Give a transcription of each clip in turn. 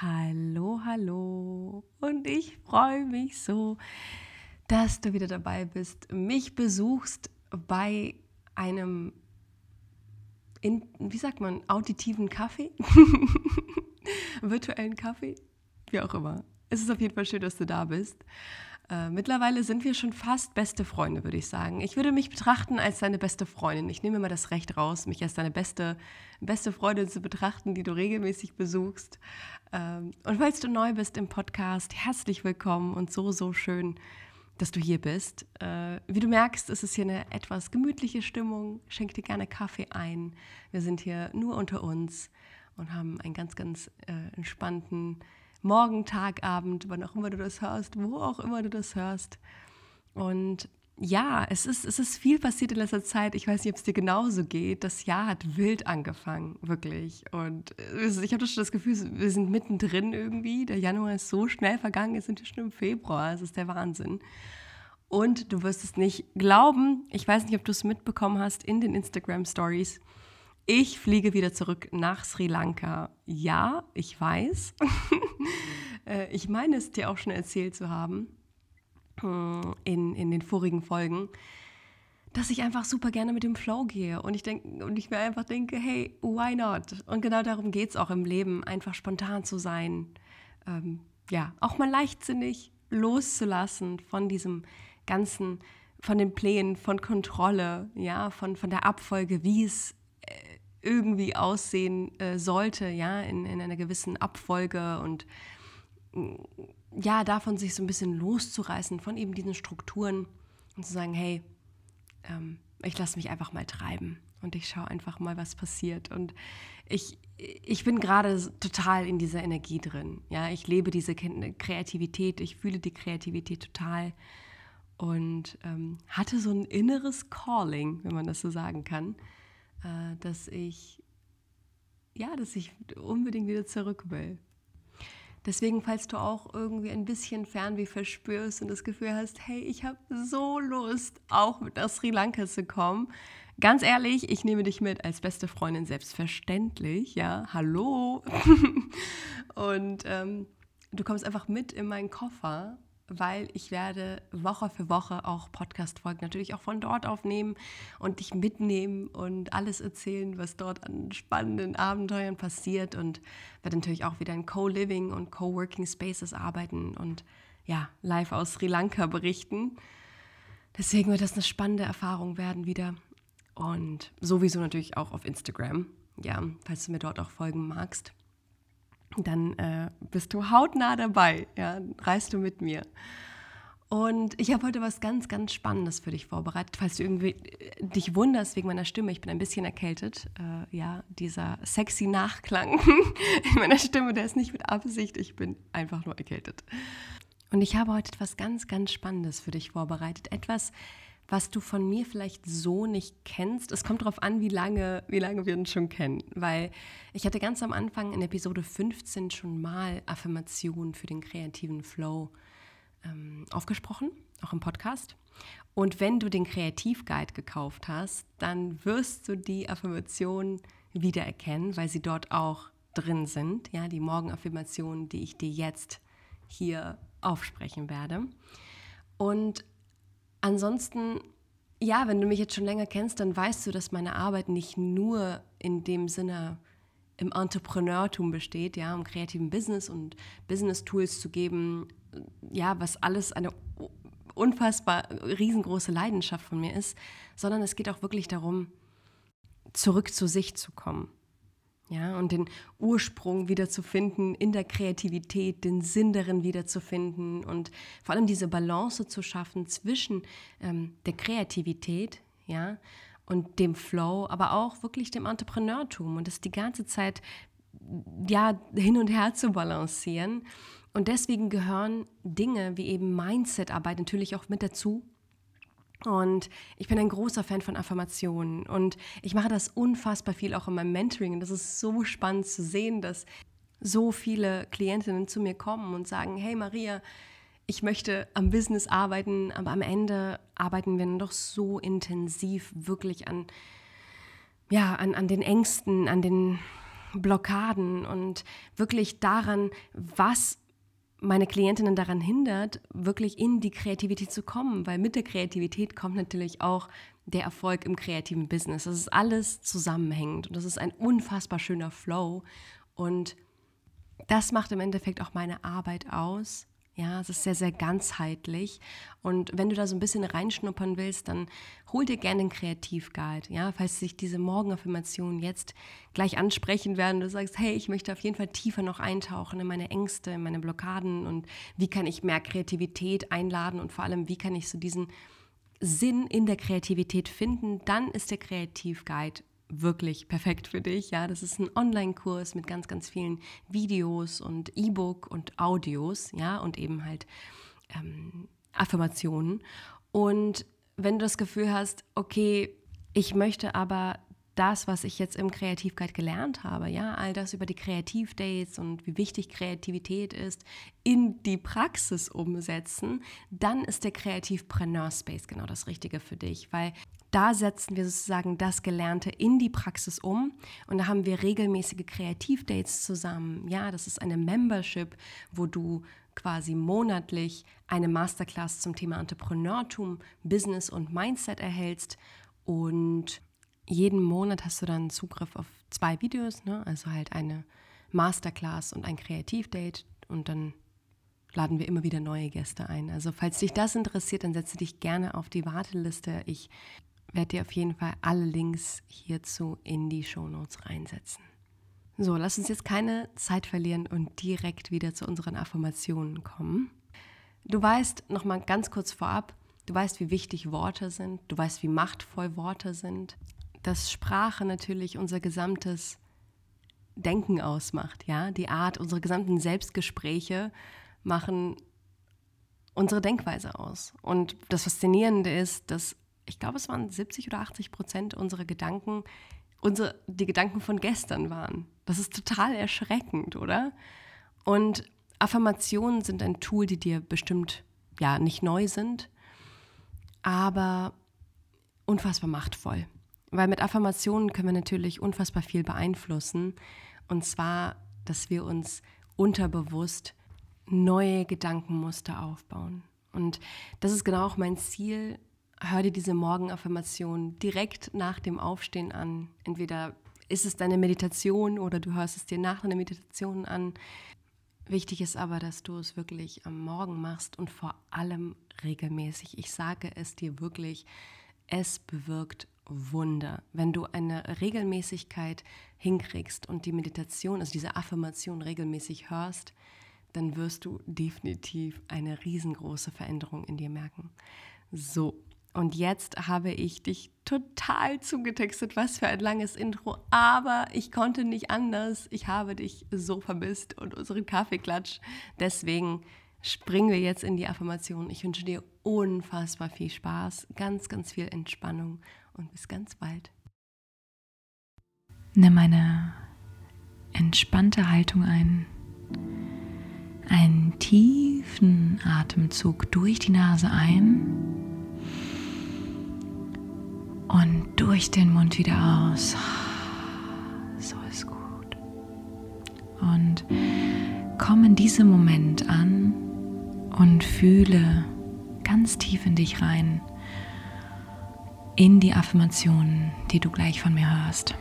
Hallo, hallo. Und ich freue mich so, dass du wieder dabei bist, mich besuchst bei einem, in, wie sagt man, auditiven Kaffee, virtuellen Kaffee, wie auch immer. Es ist auf jeden Fall schön, dass du da bist. Äh, mittlerweile sind wir schon fast beste Freunde, würde ich sagen. Ich würde mich betrachten als deine beste Freundin. Ich nehme immer das Recht raus, mich als deine beste, beste Freundin zu betrachten, die du regelmäßig besuchst. Ähm, und falls du neu bist im Podcast, herzlich willkommen und so, so schön, dass du hier bist. Äh, wie du merkst, ist es hier eine etwas gemütliche Stimmung. Schenk dir gerne Kaffee ein. Wir sind hier nur unter uns und haben einen ganz, ganz äh, entspannten Morgen, Tag, Abend, wann auch immer du das hörst, wo auch immer du das hörst. Und ja, es ist, es ist viel passiert in letzter Zeit. Ich weiß nicht, ob es dir genauso geht. Das Jahr hat wild angefangen, wirklich. Und ich habe schon das Gefühl, wir sind mittendrin irgendwie. Der Januar ist so schnell vergangen, jetzt sind wir schon im Februar. Es ist der Wahnsinn. Und du wirst es nicht glauben. Ich weiß nicht, ob du es mitbekommen hast in den Instagram Stories. Ich fliege wieder zurück nach Sri Lanka. Ja, ich weiß. Äh, ich meine es dir auch schon erzählt zu haben äh, in, in den vorigen Folgen, dass ich einfach super gerne mit dem Flow gehe und ich, denk, und ich mir einfach denke, hey, why not? Und genau darum geht es auch im Leben, einfach spontan zu sein. Ähm, ja, auch mal leichtsinnig loszulassen von diesem ganzen, von den Plänen, von Kontrolle, ja, von, von der Abfolge, wie es irgendwie aussehen äh, sollte, ja, in, in einer gewissen Abfolge und mm, ja, davon sich so ein bisschen loszureißen, von eben diesen Strukturen und zu sagen, hey, ähm, ich lasse mich einfach mal treiben und ich schaue einfach mal, was passiert. Und ich, ich bin gerade total in dieser Energie drin. Ja, ich lebe diese Kreativität, ich fühle die Kreativität total und ähm, hatte so ein inneres Calling, wenn man das so sagen kann äh, dass ich, ja, dass ich unbedingt wieder zurück will. Deswegen, falls du auch irgendwie ein bisschen Fernweh verspürst und das Gefühl hast, hey, ich habe so Lust, auch mit nach Sri Lanka zu kommen, ganz ehrlich, ich nehme dich mit als beste Freundin, selbstverständlich, ja, hallo. und ähm, du kommst einfach mit in meinen Koffer weil ich werde Woche für Woche auch Podcast-Folgen natürlich auch von dort aufnehmen und dich mitnehmen und alles erzählen, was dort an spannenden Abenteuern passiert und werde natürlich auch wieder in Co-Living und Co-Working Spaces arbeiten und ja, live aus Sri Lanka berichten. Deswegen wird das eine spannende Erfahrung werden wieder und sowieso natürlich auch auf Instagram, ja, falls du mir dort auch folgen magst dann äh, bist du hautnah dabei, ja, reist du mit mir. Und ich habe heute was ganz, ganz Spannendes für dich vorbereitet, falls du irgendwie äh, dich wunderst wegen meiner Stimme. Ich bin ein bisschen erkältet. Äh, ja, dieser sexy Nachklang in meiner Stimme, der ist nicht mit Absicht. Ich bin einfach nur erkältet. Und ich habe heute etwas ganz, ganz Spannendes für dich vorbereitet. Etwas, was du von mir vielleicht so nicht kennst. Es kommt darauf an, wie lange, wie lange wir uns schon kennen. Weil ich hatte ganz am Anfang in Episode 15 schon mal Affirmationen für den kreativen Flow ähm, aufgesprochen, auch im Podcast. Und wenn du den Kreativguide gekauft hast, dann wirst du die Affirmationen wiedererkennen, weil sie dort auch drin sind. Ja, die Morgenaffirmationen, die ich dir jetzt hier aufsprechen werde. Und Ansonsten, ja, wenn du mich jetzt schon länger kennst, dann weißt du, dass meine Arbeit nicht nur in dem Sinne im Entrepreneurtum besteht, ja, um kreativen Business und Business-Tools zu geben, ja, was alles eine unfassbar riesengroße Leidenschaft von mir ist, sondern es geht auch wirklich darum, zurück zu sich zu kommen. Ja, und den Ursprung wiederzufinden in der Kreativität, den Sinn darin wiederzufinden und vor allem diese Balance zu schaffen zwischen ähm, der Kreativität, ja, und dem Flow, aber auch wirklich dem Entrepreneurtum und das die ganze Zeit ja hin und her zu balancieren. Und deswegen gehören Dinge wie eben Mindset-Arbeit natürlich auch mit dazu. Und ich bin ein großer Fan von Affirmationen und ich mache das unfassbar viel auch in meinem Mentoring. Und das ist so spannend zu sehen, dass so viele Klientinnen zu mir kommen und sagen, hey Maria, ich möchte am Business arbeiten, aber am Ende arbeiten wir doch so intensiv wirklich an, ja, an, an den Ängsten, an den Blockaden und wirklich daran, was meine Klientinnen daran hindert, wirklich in die Kreativität zu kommen, weil mit der Kreativität kommt natürlich auch der Erfolg im kreativen Business. Das ist alles zusammenhängend und das ist ein unfassbar schöner Flow und das macht im Endeffekt auch meine Arbeit aus, ja, es ist sehr, sehr ganzheitlich. Und wenn du da so ein bisschen reinschnuppern willst, dann hol dir gerne den Kreativguide. Ja, falls sich diese Morgenaffirmationen jetzt gleich ansprechen werden, du sagst, hey, ich möchte auf jeden Fall tiefer noch eintauchen in meine Ängste, in meine Blockaden und wie kann ich mehr Kreativität einladen und vor allem, wie kann ich so diesen Sinn in der Kreativität finden, dann ist der Kreativguide wirklich perfekt für dich. Ja, das ist ein Online-Kurs mit ganz, ganz vielen Videos und E-Book und Audios, ja, und eben halt ähm, Affirmationen. Und wenn du das Gefühl hast, okay, ich möchte aber das, was ich jetzt im Kreativguide gelernt habe, ja, all das über die Kreativdates und wie wichtig Kreativität ist, in die Praxis umsetzen, dann ist der Kreativpreneur Space genau das Richtige für dich, weil da setzen wir sozusagen das Gelernte in die Praxis um und da haben wir regelmäßige Kreativdates zusammen. Ja, das ist eine Membership, wo du quasi monatlich eine Masterclass zum Thema Entrepreneurtum, Business und Mindset erhältst und jeden Monat hast du dann Zugriff auf zwei Videos, ne? also halt eine Masterclass und ein Kreativdate und dann laden wir immer wieder neue Gäste ein. Also falls dich das interessiert, dann setze dich gerne auf die Warteliste. Ich werde dir auf jeden Fall alle Links hierzu in die Shownotes reinsetzen. So, lass uns jetzt keine Zeit verlieren und direkt wieder zu unseren Affirmationen kommen. Du weißt, nochmal ganz kurz vorab, du weißt, wie wichtig Worte sind, du weißt, wie machtvoll Worte sind, dass Sprache natürlich unser gesamtes Denken ausmacht, ja, die Art, unsere gesamten Selbstgespräche machen unsere Denkweise aus. Und das Faszinierende ist, dass ich glaube, es waren 70 oder 80 Prozent unserer Gedanken, unsere, die Gedanken von gestern waren. Das ist total erschreckend, oder? Und Affirmationen sind ein Tool, die dir bestimmt ja nicht neu sind, aber unfassbar machtvoll. Weil mit Affirmationen können wir natürlich unfassbar viel beeinflussen. Und zwar, dass wir uns unterbewusst neue Gedankenmuster aufbauen. Und das ist genau auch mein Ziel hör dir diese Morgenaffirmation direkt nach dem Aufstehen an. Entweder ist es deine Meditation oder du hörst es dir nach deiner Meditation an. Wichtig ist aber, dass du es wirklich am Morgen machst und vor allem regelmäßig. Ich sage es dir wirklich, es bewirkt Wunder. Wenn du eine Regelmäßigkeit hinkriegst und die Meditation, also diese Affirmation regelmäßig hörst, dann wirst du definitiv eine riesengroße Veränderung in dir merken. So, und jetzt habe ich dich total zugetextet, was für ein langes Intro, aber ich konnte nicht anders. Ich habe dich so vermisst und unseren Kaffeeklatsch. Deswegen springen wir jetzt in die Affirmation. Ich wünsche dir unfassbar viel Spaß, ganz, ganz viel Entspannung und bis ganz bald. Nimm eine entspannte Haltung ein. Einen tiefen Atemzug durch die Nase ein und durch den Mund wieder aus. So ist gut. Und komm in diesem Moment an und fühle ganz tief in dich rein, in die Affirmationen, die du gleich von mir hörst.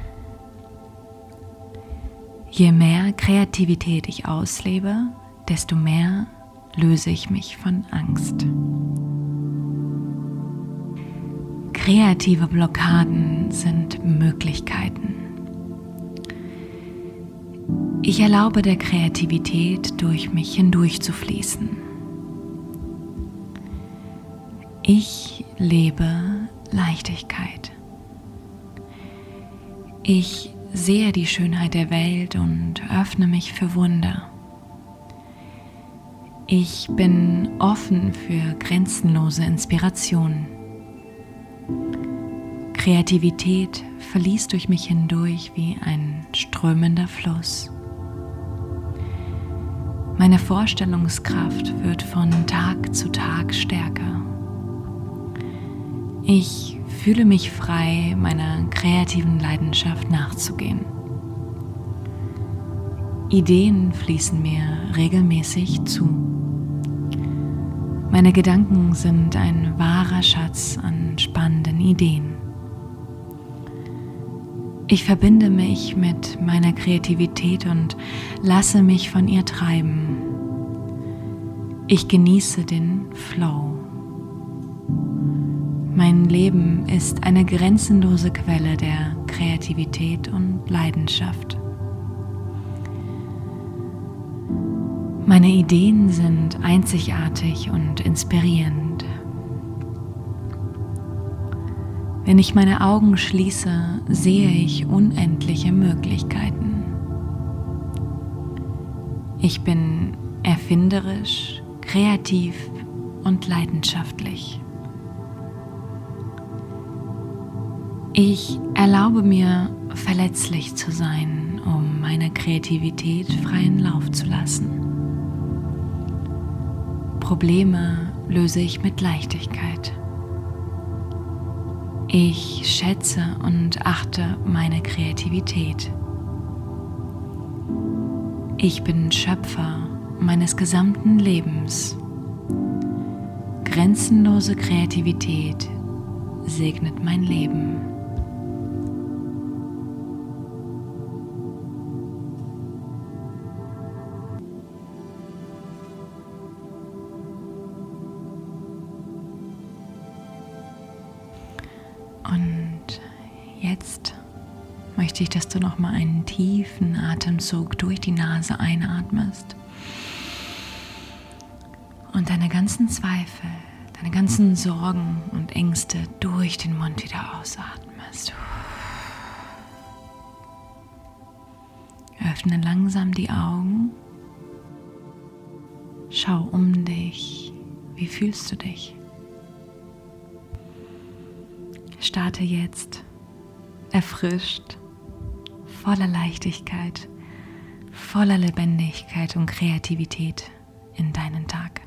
Je mehr Kreativität ich auslebe, desto mehr löse ich mich von Angst. Kreative Blockaden sind Möglichkeiten. Ich erlaube der Kreativität durch mich hindurch zu fließen. Ich lebe Leichtigkeit. Ich sehe die Schönheit der Welt und öffne mich für Wunder. Ich bin offen für grenzenlose Inspiration. Kreativität verließt durch mich hindurch wie ein strömender Fluss. Meine Vorstellungskraft wird von Tag zu Tag stärker. Ich fühle mich frei, meiner kreativen Leidenschaft nachzugehen. Ideen fließen mir regelmäßig zu. Meine Gedanken sind ein wahrer Schatz an spannenden Ideen. Ich verbinde mich mit meiner Kreativität und lasse mich von ihr treiben. Ich genieße den Flow. Mein Leben ist eine grenzenlose Quelle der Kreativität und Leidenschaft. Meine Ideen sind einzigartig und inspirierend. Wenn ich meine Augen schließe, sehe ich unendliche Möglichkeiten. Ich bin erfinderisch, kreativ und leidenschaftlich. Ich erlaube mir, verletzlich zu sein, um meine Kreativität freien Lauf zu lassen. Probleme löse ich mit Leichtigkeit. Ich schätze und achte meine Kreativität. Ich bin Schöpfer meines gesamten Lebens. Grenzenlose Kreativität segnet mein Leben. Und jetzt möchte ich, dass du noch mal einen tiefen Atemzug durch die Nase einatmest und deine ganzen Zweifel, deine ganzen Sorgen und Ängste durch den Mund wieder ausatmest. Öffne langsam die Augen. Schau um dich. Wie fühlst du dich? Starte jetzt. Erfrischt, voller Leichtigkeit, voller Lebendigkeit und Kreativität in deinen Tag.